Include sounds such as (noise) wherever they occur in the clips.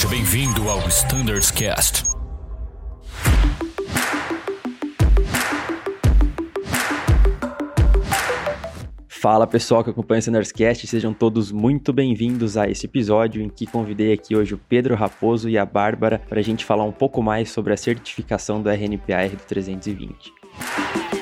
Seja bem-vindo ao Standards Cast. Fala pessoal que acompanha o Standardscast, sejam todos muito bem-vindos a esse episódio em que convidei aqui hoje o Pedro Raposo e a Bárbara para a gente falar um pouco mais sobre a certificação do RNPR do 320.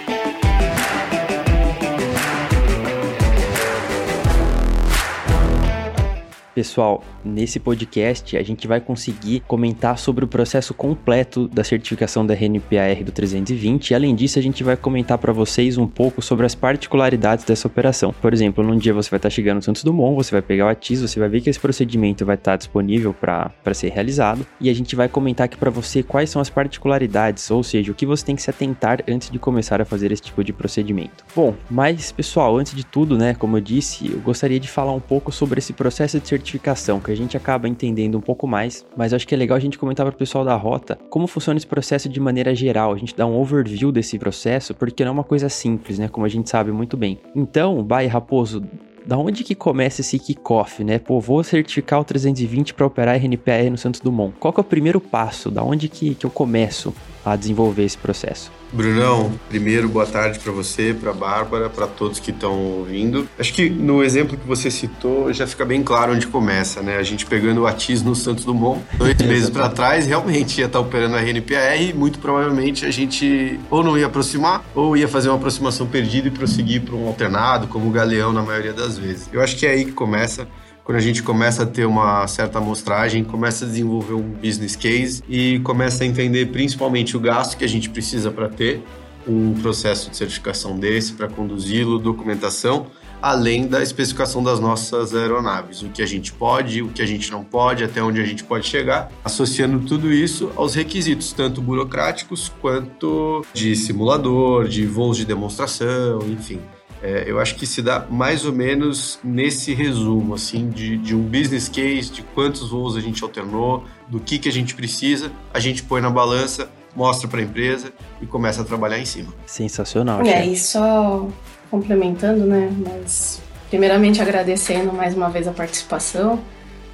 Pessoal, nesse podcast a gente vai conseguir comentar sobre o processo completo da certificação da RNPAR do 320 e além disso a gente vai comentar para vocês um pouco sobre as particularidades dessa operação. Por exemplo, num dia você vai estar chegando no Santos Dumont, você vai pegar o ATIS, você vai ver que esse procedimento vai estar disponível para ser realizado e a gente vai comentar aqui para você quais são as particularidades, ou seja, o que você tem que se atentar antes de começar a fazer esse tipo de procedimento. Bom, mas pessoal, antes de tudo, né, como eu disse, eu gostaria de falar um pouco sobre esse processo de certificação certificação, que a gente acaba entendendo um pouco mais, mas acho que é legal a gente comentar para o pessoal da rota como funciona esse processo de maneira geral, a gente dá um overview desse processo, porque não é uma coisa simples, né, como a gente sabe muito bem. Então, Bai Raposo, da onde que começa esse kickoff, né? Pô, vou certificar o 320 para operar RNPR no Santos Dumont. Qual que é o primeiro passo? Da onde que, que eu começo a desenvolver esse processo? Brunão, primeiro, boa tarde para você, para Bárbara, para todos que estão ouvindo. Acho que no exemplo que você citou já fica bem claro onde começa, né? A gente pegando o ATIS no Santos Dumont, dois (laughs) meses para trás, realmente ia estar tá operando a RNPR e muito provavelmente a gente ou não ia aproximar ou ia fazer uma aproximação perdida e prosseguir para um alternado, como o Galeão na maioria das vezes. Eu acho que é aí que começa quando a gente começa a ter uma certa amostragem, começa a desenvolver um business case e começa a entender principalmente o gasto que a gente precisa para ter um processo de certificação desse, para conduzi-lo, documentação, além da especificação das nossas aeronaves, o que a gente pode, o que a gente não pode, até onde a gente pode chegar, associando tudo isso aos requisitos, tanto burocráticos quanto de simulador, de voos de demonstração, enfim. É, eu acho que se dá mais ou menos nesse resumo, assim, de, de um business case, de quantos voos a gente alternou, do que, que a gente precisa, a gente põe na balança, mostra para a empresa e começa a trabalhar em cima. Sensacional. É, e só complementando, né, mas primeiramente agradecendo mais uma vez a participação.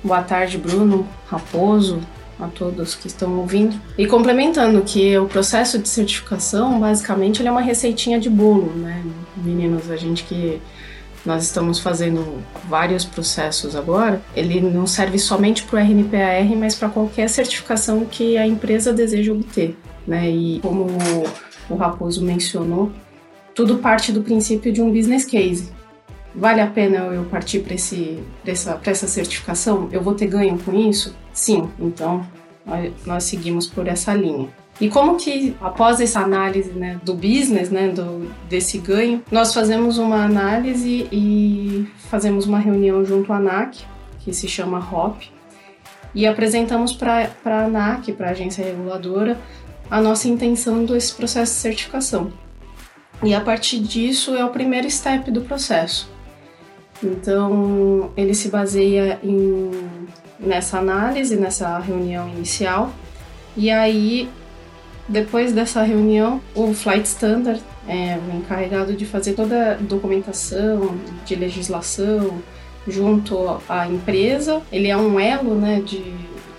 Boa tarde, Bruno, Raposo, a todos que estão ouvindo. E complementando que o processo de certificação, basicamente, ele é uma receitinha de bolo, né? Meninos, a gente que nós estamos fazendo vários processos agora, ele não serve somente para o RNPAR, mas para qualquer certificação que a empresa deseja obter, né? E como o Raposo mencionou, tudo parte do princípio de um business case. Vale a pena eu partir para essa, essa certificação? Eu vou ter ganho com isso? Sim, então nós seguimos por essa linha. E como que, após essa análise né, do business, né, do, desse ganho, nós fazemos uma análise e fazemos uma reunião junto à ANAC, que se chama HOP, e apresentamos para a ANAC, para a agência reguladora, a nossa intenção desse processo de certificação. E a partir disso é o primeiro step do processo. Então, ele se baseia em, nessa análise, nessa reunião inicial, e aí, depois dessa reunião, o Flight Standard é o encarregado de fazer toda a documentação de legislação junto à empresa. Ele é um elo né, de,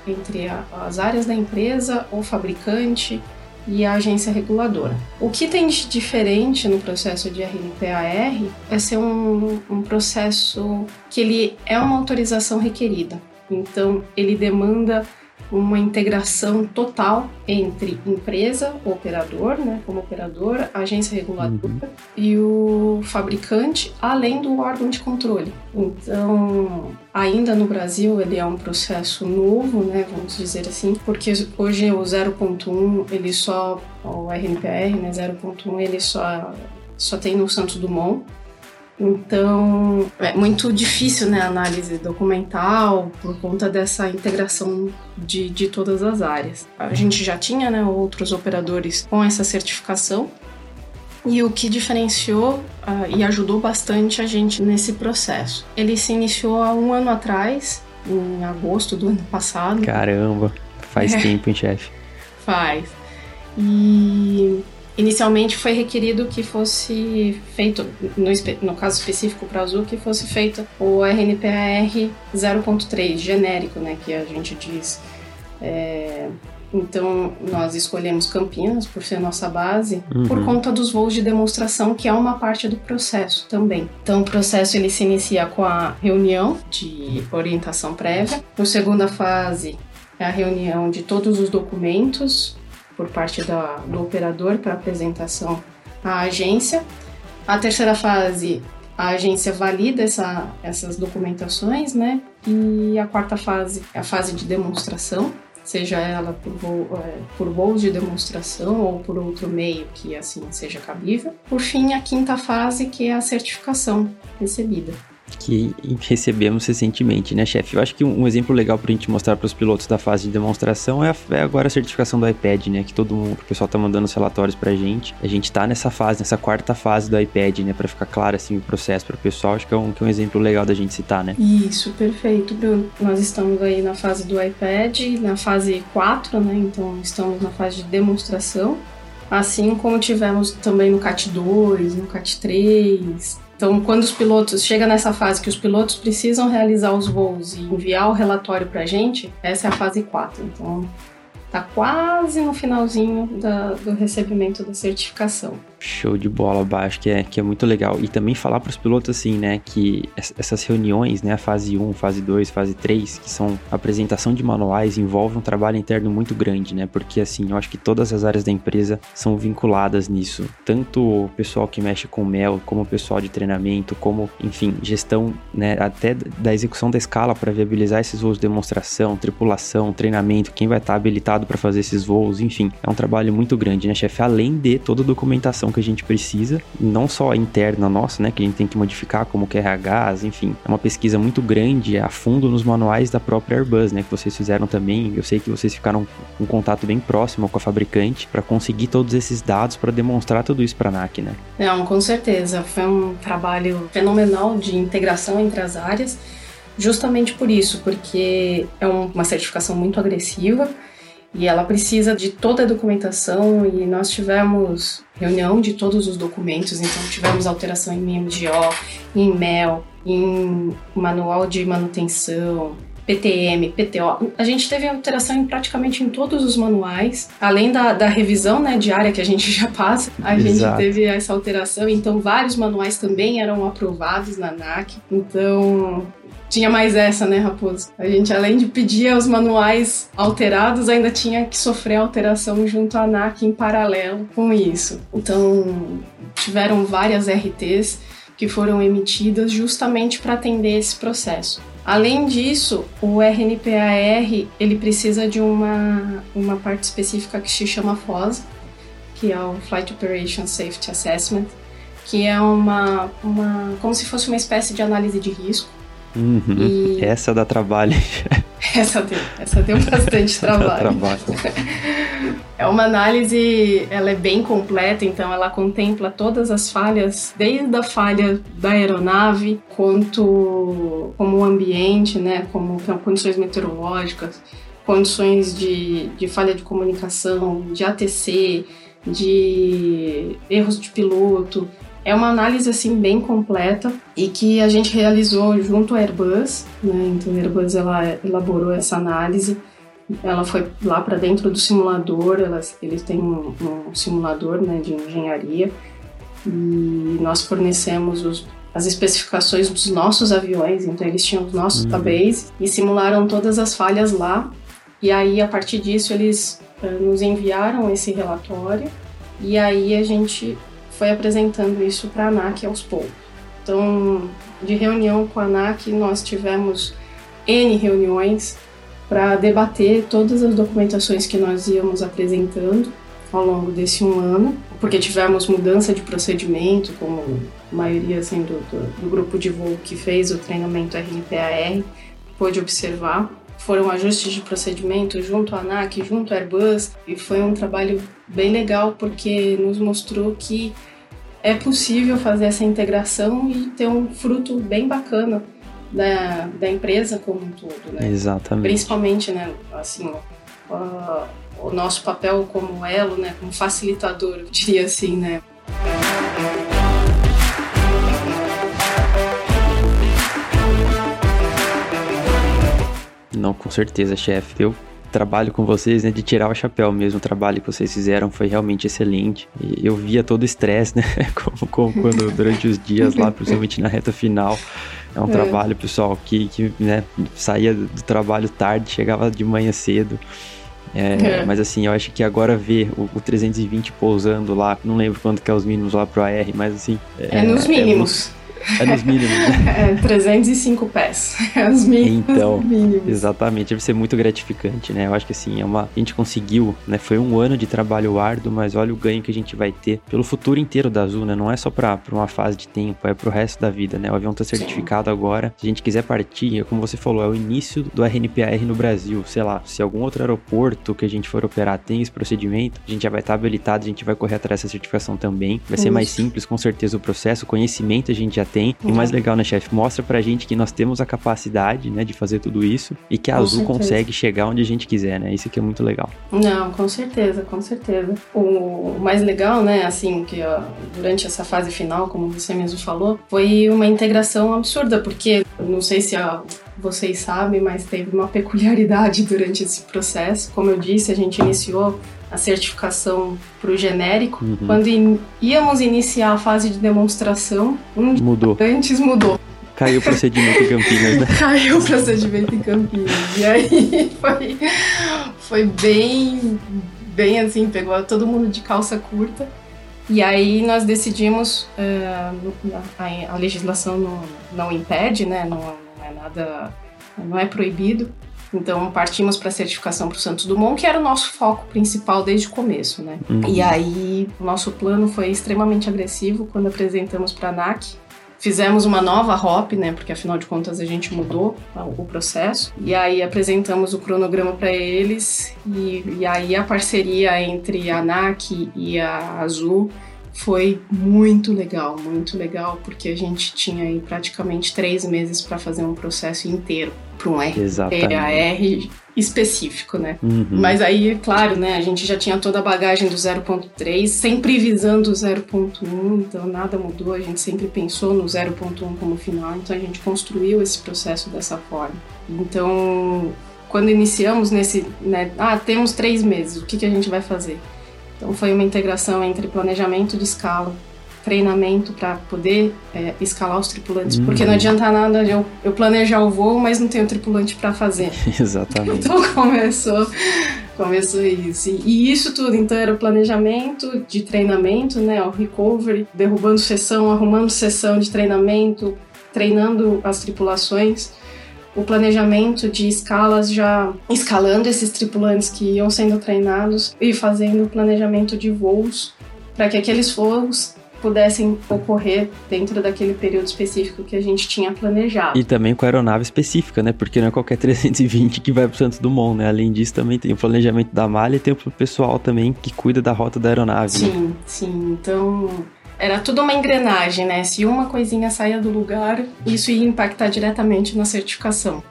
entre a, as áreas da empresa, o fabricante e a agência reguladora. O que tem de diferente no processo de RNPAR é ser um, um processo que ele é uma autorização requerida. Então, ele demanda uma integração total entre empresa, operador, né, como operador, agência reguladora uhum. e o fabricante, além do órgão de controle. Então, ainda no Brasil ele é um processo novo, né, vamos dizer assim, porque hoje o 0.1 ele só o RNPR, né, 0.1 ele só só tem no Santos Dumont então, é muito difícil né, a análise documental por conta dessa integração de, de todas as áreas. A gente já tinha né, outros operadores com essa certificação, e o que diferenciou uh, e ajudou bastante a gente nesse processo. Ele se iniciou há um ano atrás, em agosto do ano passado. Caramba, faz é. tempo, hein, chefe? Faz. E Inicialmente foi requerido que fosse feito, no, no caso específico para Azul, que fosse feito o RNPAR 0.3, genérico, né, que a gente diz É, então, nós escolhemos Campinas por ser nossa base, uhum. por conta dos voos de demonstração, que é uma parte do processo também. Então, o processo ele se inicia com a reunião de orientação prévia. Na segunda fase, é a reunião de todos os documentos por parte da, do operador para apresentação à agência. A terceira fase, a agência valida essa, essas documentações, né? E a quarta fase é a fase de demonstração, seja ela por, é, por voos de demonstração ou por outro meio que assim seja cabível. Por fim, a quinta fase, que é a certificação recebida que recebemos recentemente, né, chefe? Eu acho que um, exemplo legal para a gente mostrar para os pilotos da fase de demonstração é, a, é, agora a certificação do iPad, né? Que todo mundo, o pessoal tá mandando os relatórios para a gente. A gente tá nessa fase, nessa quarta fase do iPad, né? Para ficar claro assim o processo para o pessoal. Acho que é, um, que é um exemplo legal da gente citar, né? Isso, perfeito, Bruno. Nós estamos aí na fase do iPad, na fase 4, né? Então estamos na fase de demonstração. Assim como tivemos também no CAT 2, no CAT 3, então, quando os pilotos chega nessa fase que os pilotos precisam realizar os voos e enviar o relatório para a gente, essa é a fase 4. Então, tá quase no finalzinho da, do recebimento da certificação. Show de bola, baixo, que é, que é muito legal. E também falar para os pilotos assim, né, que essas reuniões, né, fase 1, fase 2, fase 3, que são apresentação de manuais, envolve um trabalho interno muito grande, né? Porque assim, eu acho que todas as áreas da empresa são vinculadas nisso. Tanto o pessoal que mexe com mel, como o pessoal de treinamento, como, enfim, gestão, né, até da execução da escala para viabilizar esses voos de demonstração, tripulação, treinamento, quem vai estar tá habilitado para fazer esses voos, enfim, é um trabalho muito grande, né, chefe? Além de toda a documentação que a gente precisa, não só a interna nossa, né, que a gente tem que modificar como QRHs, enfim, é uma pesquisa muito grande a fundo nos manuais da própria Airbus, né, que vocês fizeram também. Eu sei que vocês ficaram com contato bem próximo com a fabricante para conseguir todos esses dados para demonstrar tudo isso para a NAC, né? Não, com certeza, foi um trabalho fenomenal de integração entre as áreas. Justamente por isso, porque é uma certificação muito agressiva, e ela precisa de toda a documentação e nós tivemos reunião de todos os documentos, então tivemos alteração em MMGO, em MEL, em manual de manutenção, PTM, PTO. A gente teve alteração em praticamente em todos os manuais, além da, da revisão né, diária que a gente já passa, a Exato. gente teve essa alteração, então vários manuais também eram aprovados na ANAC. Então tinha mais essa, né, Raposo? A gente, além de pedir os manuais alterados, ainda tinha que sofrer alteração junto à ANAC em paralelo com isso. Então, tiveram várias RTs que foram emitidas justamente para atender esse processo. Além disso, o RNPAR ele precisa de uma, uma parte específica que se chama FOS, que é o Flight Operation Safety Assessment, que é uma, uma como se fosse uma espécie de análise de risco Uhum. E... Essa dá trabalho. (laughs) essa deu, essa deu bastante (laughs) trabalho. trabalho. (laughs) É uma análise, ela é bem completa, então ela contempla todas as falhas, desde a falha da aeronave, quanto como o ambiente, né, como condições meteorológicas, condições de, de falha de comunicação, de ATC, de erros de piloto, é uma análise assim bem completa e que a gente realizou junto à Airbus, né? Então a Airbus ela elaborou essa análise. Ela foi lá para dentro do simulador, elas, eles têm um, um, simulador né, de engenharia e nós fornecemos os, as especificações dos nossos aviões, então eles tinham os nossos uhum. e simularam todas as falhas lá. E aí, a partir disso, eles uh, nos enviaram esse relatório e aí a gente foi apresentando isso para a ANAC aos poucos. Então, de reunião com a ANAC, nós tivemos N reuniões para debater todas as documentações que nós íamos apresentando ao longo desse um ano, porque tivemos mudança de procedimento, como a maioria assim, do, do, do grupo de voo que fez o treinamento RNPAR pôde observar. Foram ajustes de procedimento junto à ANAC, junto à Airbus, e foi um trabalho bem legal porque nos mostrou que é possível fazer essa integração e ter um fruto bem bacana da, da empresa como um todo, né? Exatamente. Principalmente, né, assim, uh, o nosso papel como elo, né, como facilitador, eu diria assim, né? Não, com certeza, chefe. Eu trabalho com vocês, né, de tirar o chapéu mesmo. O trabalho que vocês fizeram foi realmente excelente. E eu via todo o estresse, né, (laughs) como, como quando durante os dias lá, principalmente na reta final. É um é. trabalho, pessoal, que, que né, saía do trabalho tarde, chegava de manhã cedo. É, é. Mas assim, eu acho que agora ver o, o, 320 pousando lá, não lembro quanto que é os mínimos lá pro AR, mas assim. É, é nos mínimos. É nos mínimos, né? (laughs) É, 305 pés. É os mínimos. Então, mínimos. exatamente. Deve ser muito gratificante, né? Eu acho que assim, é uma... a gente conseguiu, né? Foi um ano de trabalho árduo, mas olha o ganho que a gente vai ter pelo futuro inteiro da Azul, né? Não é só pra uma fase de tempo, é pro resto da vida, né? O avião tá certificado Sim. agora. Se a gente quiser partir, como você falou, é o início do RNPR no Brasil. Sei lá, se algum outro aeroporto que a gente for operar tem esse procedimento, a gente já vai estar tá habilitado, a gente vai correr atrás dessa certificação também. Vai ser mais simples, com certeza, o processo. O conhecimento a gente já tem. E o mais legal, né, chefe? Mostra pra gente que nós temos a capacidade, né, de fazer tudo isso e que a com Azul certeza. consegue chegar onde a gente quiser, né? Isso aqui é muito legal. Não, com certeza, com certeza. O mais legal, né, assim, que ó, durante essa fase final, como você mesmo falou, foi uma integração absurda, porque não sei se ó, vocês sabem, mas teve uma peculiaridade (laughs) durante esse processo. Como eu disse, a gente iniciou a certificação para o genérico. Uhum. Quando in, íamos iniciar a fase de demonstração, um mudou. antes mudou. Caiu o procedimento em Campinas, né? (laughs) Caiu o procedimento em Campinas. E aí (laughs) foi, foi bem, bem assim, pegou todo mundo de calça curta. E aí nós decidimos, uh, a, a, legislação não, não impede, né? Não, não é nada, não é proibido então partimos para a certificação para o Santos Dumont, que era o nosso foco principal desde o começo, né? Uhum. E aí o nosso plano foi extremamente agressivo quando apresentamos para a ANAC. Fizemos uma nova ROP, né? Porque afinal de contas a gente mudou o processo. E aí apresentamos o cronograma para eles. E, e aí a parceria entre a ANAC e a Azul foi muito legal, muito legal, porque a gente tinha aí praticamente três meses para fazer um processo inteiro para um RPAR específico, né? Uhum. Mas aí, claro, né, a gente já tinha toda a bagagem do 0.3, sempre visando o 0.1, então nada mudou, a gente sempre pensou no 0.1 como final, então a gente construiu esse processo dessa forma. Então, quando iniciamos nesse, né, ah, temos três meses, o que, que a gente vai fazer? Então foi uma integração entre planejamento de escala, treinamento para poder é, escalar os tripulantes, porque não uhum. adianta nada eu, eu planejar o voo, mas não tenho tripulante para fazer. (laughs) Exatamente. Então começou, começou isso. E, isso tudo, então era o planejamento de treinamento, né, o recovery, derrubando sessão, arrumando sessão de treinamento, treinando as tripulações o planejamento de escalas já escalando esses tripulantes que iam sendo treinados e fazendo o planejamento de voos para que aqueles voos pudessem ocorrer dentro daquele período específico que a gente tinha planejado. E também com a aeronave específica, né? Porque não é qualquer (laughs) 320 que vai para Santos Dumont, né? Além disso, também tem o planejamento da malha e tem o pessoal também que cuida da rota da aeronave. Sim, né? sim. Então, era tudo uma engrenagem, né? Se uma coisinha saía do lugar, isso ia impactar diretamente na certificação.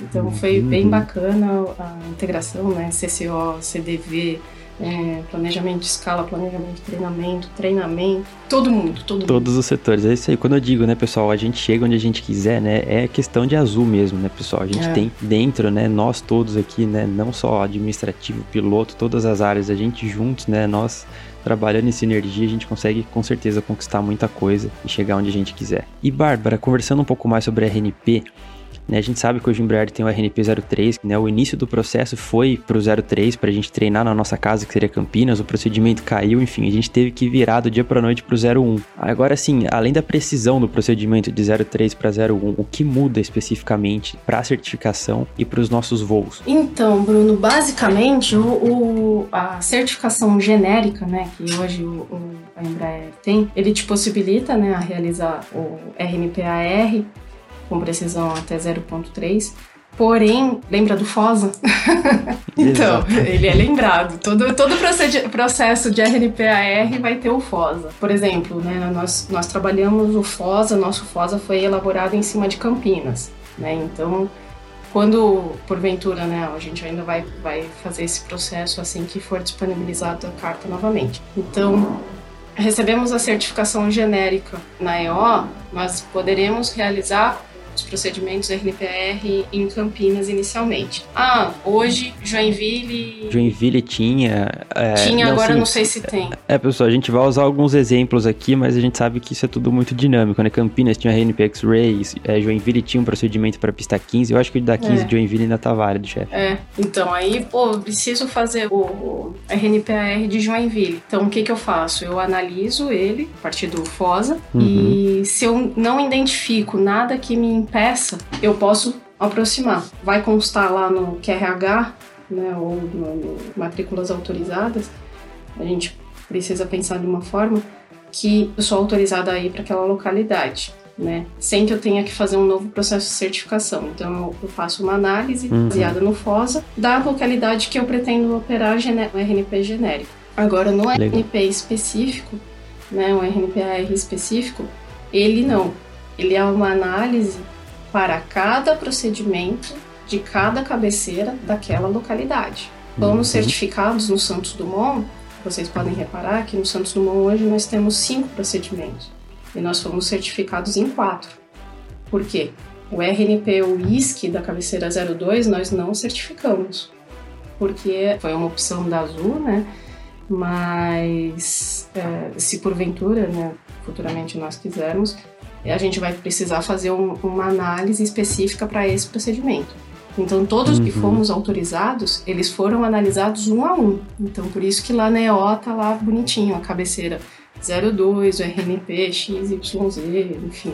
Então foi uhum. bem bacana a integração, né? CCO, CDV, é, planejamento de escala, planejamento de treinamento, treinamento, todo mundo, todo mundo. Todos os setores, é isso aí. Quando eu digo, né, pessoal, a gente chega onde a gente quiser, né, é questão de azul mesmo, né, pessoal. A gente é. tem dentro, né, nós todos aqui, né, não só administrativo, piloto, todas as áreas, a gente juntos, né, nós trabalhando em sinergia, a gente consegue com certeza conquistar muita coisa e chegar onde a gente quiser. E Bárbara, conversando um pouco mais sobre RNP, né, a gente sabe que hoje o Embraer tem o RNP 03, né, o início do processo foi para o 03 para a gente treinar na nossa casa, que seria Campinas, o procedimento caiu, enfim, a gente teve que virar do dia para noite para o 01. Agora sim, além da precisão do procedimento de 03 para 01, o que muda especificamente para a certificação e para os nossos voos? Então, Bruno, basicamente o, o, a certificação genérica, né, que hoje o, o, a Embraer tem, ele te possibilita né, a realizar o RNPAR com precisão até 0.3. Porém, lembra do FOSA? (laughs) então, ele é lembrado. Todo, todo processo de RNPAR vai ter o FOSA. Por exemplo, né, nós, nós trabalhamos o FOSA, nosso FOSA foi elaborado em cima de Campinas. Né? Então, quando, porventura, né, a gente ainda vai, vai fazer esse processo assim que for disponibilizada a carta novamente. Então, recebemos a certificação genérica na EO, nós poderemos realizar os procedimentos RNPR em Campinas inicialmente. Ah, hoje Joinville. Joinville tinha. É, tinha, não, agora assim, não sei se tem. É, pessoal, a gente vai usar alguns exemplos aqui, mas a gente sabe que isso é tudo muito dinâmico, né? Campinas tinha RNP X-Ray, é, Joinville tinha um procedimento para pista 15. Eu acho que da 15 é. de Joinville ainda tá válido, chefe. É, então aí, pô, preciso fazer o, o RNPR de Joinville. Então o que que eu faço? Eu analiso ele a partir do FOSA uhum. e se eu não identifico nada que me impeça, eu posso aproximar. Vai constar lá no QRH, né, ou no, no matrículas autorizadas, a gente precisa pensar de uma forma que eu sou autorizada a ir para aquela localidade. Né? Sem que eu tenha que fazer um novo processo de certificação. Então, eu faço uma análise uhum. baseada no FOSA da localidade que eu pretendo operar o RNP genérico. Agora, no Legal. RNP específico, né, um RNPR específico, ele não. Ele é uma análise para cada procedimento de cada cabeceira daquela localidade. Como uhum. certificados no Santos Dumont, vocês podem reparar que no Santos Dumont hoje nós temos cinco procedimentos e nós fomos certificados em quatro. Por quê? O RNP o ISC da cabeceira 02 nós não certificamos, porque foi uma opção da Azul, né? Mas é, se porventura, né, futuramente nós quisermos, a gente vai precisar fazer um, uma análise específica para esse procedimento. Então, todos uhum. que fomos autorizados, eles foram analisados um a um. Então, por isso que lá na EO tá lá bonitinho a cabeceira 02, o RNP, XYZ, enfim.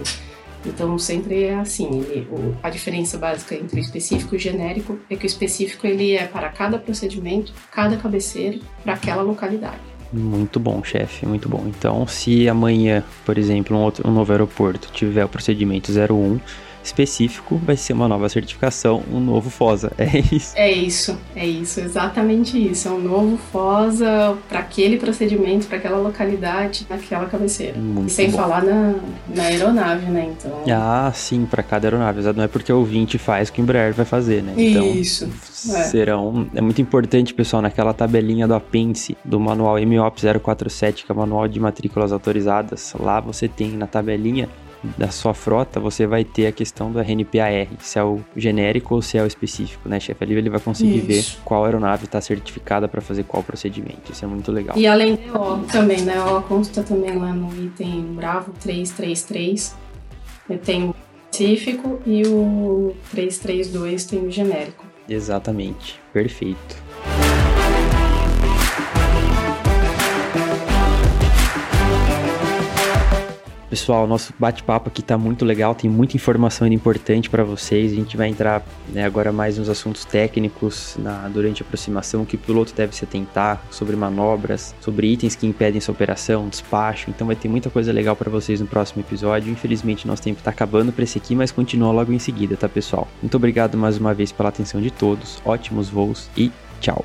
Então, sempre é assim. Ele, o, a diferença básica entre o específico e o genérico é que o específico ele é para cada procedimento, cada cabeceira, para aquela localidade. Muito bom, chefe, muito bom. Então, se amanhã, por exemplo, um, outro, um novo aeroporto tiver o procedimento 01, específico, vai ser uma nova certificação, um novo FOSA. (laughs) É isso. É isso, é isso, exatamente isso. É um novo FOSA para aquele procedimento, para aquela localidade, naquela cabeceira. Muito e sem bom. falar na, na aeronave, né? Então. Ah, sim, para cada aeronave. Não é porque o 20 faz que o Embraer vai fazer, né? Então, isso. É. Serão. É muito importante, pessoal, naquela tabelinha do apêndice do manual MOP 047, que é o manual de matrículas autorizadas. Lá você tem na tabelinha da sua frota, você vai ter a questão do RNPAR, se é o genérico ou se é o específico, né, chefe? Ali ele vai conseguir Isso. ver qual aeronave está certificada para fazer qual procedimento. Isso é muito legal. E além do O também, né? O consta também lá no item Bravo 333. Tem o específico e o 332 tem o genérico. Exatamente. Perfeito. Pessoal, nosso bate-papo aqui tá muito legal, tem muita informação importante para vocês. A gente vai entrar né, agora mais nos assuntos técnicos na, durante a aproximação, que o piloto deve se atentar, sobre manobras, sobre itens que impedem sua operação, despacho. Então vai ter muita coisa legal para vocês no próximo episódio. Infelizmente, nosso tempo tá acabando para esse aqui, mas continua logo em seguida, tá, pessoal? Muito obrigado mais uma vez pela atenção de todos, ótimos voos e tchau!